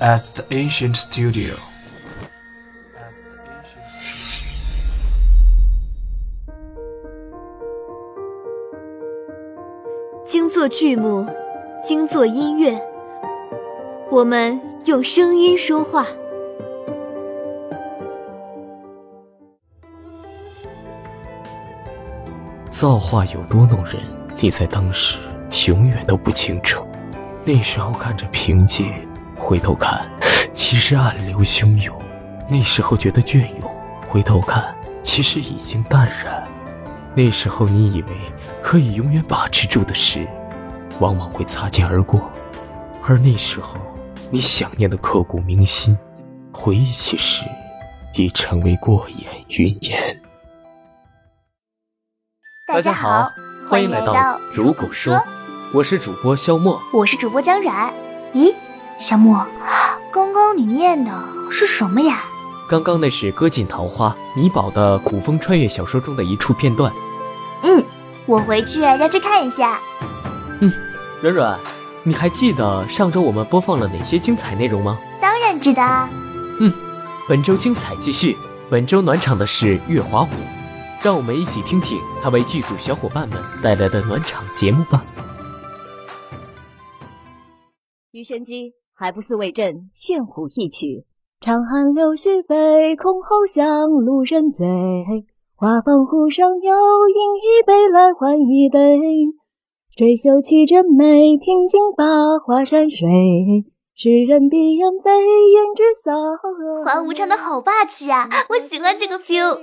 at the ancient studio. 精作剧目，精作音乐，我们用声音说话。造化有多弄人，你在当时永远都不清楚。那时候看着平静，回头看，其实暗流汹涌；那时候觉得隽永，回头看，其实已经淡然。那时候你以为可以永远把持住的事，往往会擦肩而过；而那时候你想念的刻骨铭心，回忆起时，已成为过眼云烟。大家好，欢迎来到如果说，我是主播肖墨，我是主播江冉。咦，肖墨，刚刚你念的是什么呀？刚刚那是歌尽桃花米宝的古风穿越小说中的一处片段。嗯，我回去要去看一下。嗯，软软，你还记得上周我们播放了哪些精彩内容吗？当然记得啊。嗯，本周精彩继续，本周暖场的是月华舞。让我们一起听听他为剧组小伙伴们带来的暖场节目吧。鱼玄机还不似为朕献虎一曲。长寒柳絮飞，箜篌响，路人醉。画舫湖上游饮一杯来换一杯。水袖泣真美，平静把花山水。诗人闭眼飞，胭脂扫。花无常的好霸气啊！我喜欢这个 feel。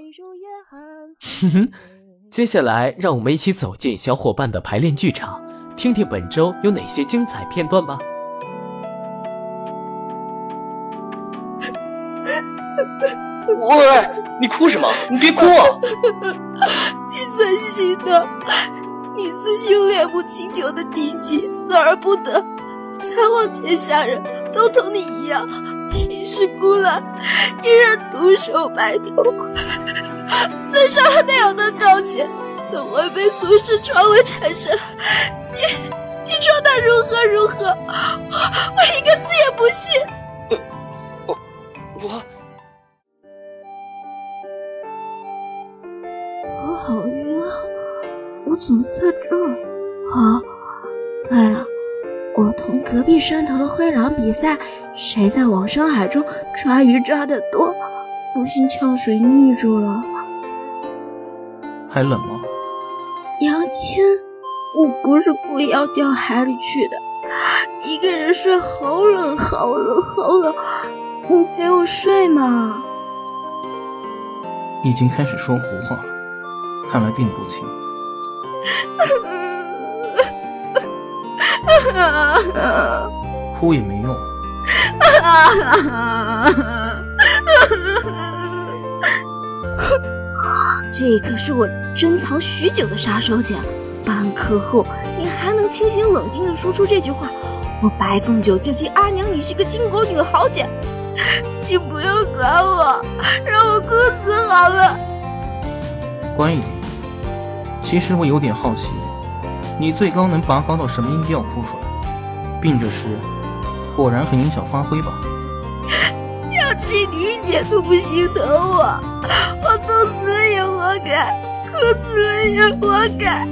哼哼，接下来让我们一起走进小伙伴的排练剧场，听听本周有哪些精彩片段吧。喂，你哭什么？你别哭！你怎行的？你自信恋母情久的嫡妻，死而不得，才望天下人都同你一样，一世孤懒，一人独守白头。嘴上那样的告诫，怎会被俗世传为缠身？你，你说他如何如何？我一个字也不信。我，我，我我怎么在这儿？啊，对了，我同隔壁山头的灰狼比赛，谁在往深海中抓鱼抓得多？不幸呛水溺住了。还冷吗？杨青，我不是故意要掉海里去的。一个人睡好冷，好冷，好冷。你陪我睡嘛。已经开始说胡话了，看来并不轻。哭也没用。这可是我珍藏许久的杀手锏，半刻后你还能清醒冷静地说出这句话，我白凤九就敬阿娘你是个巾帼女豪杰。你不要管我，让我哭死好了。关一点。其实我有点好奇，你最高能拔高到什么音调哭出来？病这事，果然很影响发挥吧？要气，你一点都不心疼我，我冻死了也活该，哭死了也活该，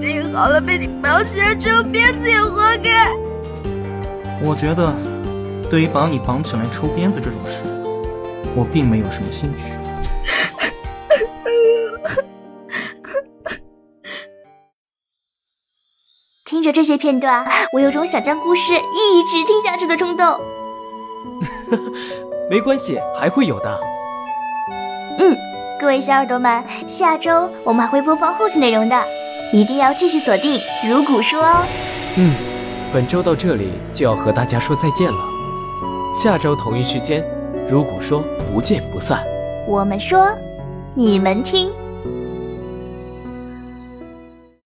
病好了被你绑起来抽鞭子也活该。我觉得，对于把你绑起来抽鞭子这种事，我并没有什么兴趣。着这些片段，我有种想将故事一直听下去的冲动。没关系，还会有的。嗯，各位小耳朵们，下周我们还会播放后续内容的，一定要继续锁定如古说哦。嗯，本周到这里就要和大家说再见了，下周同一时间，如古说不见不散。我们说，你们听。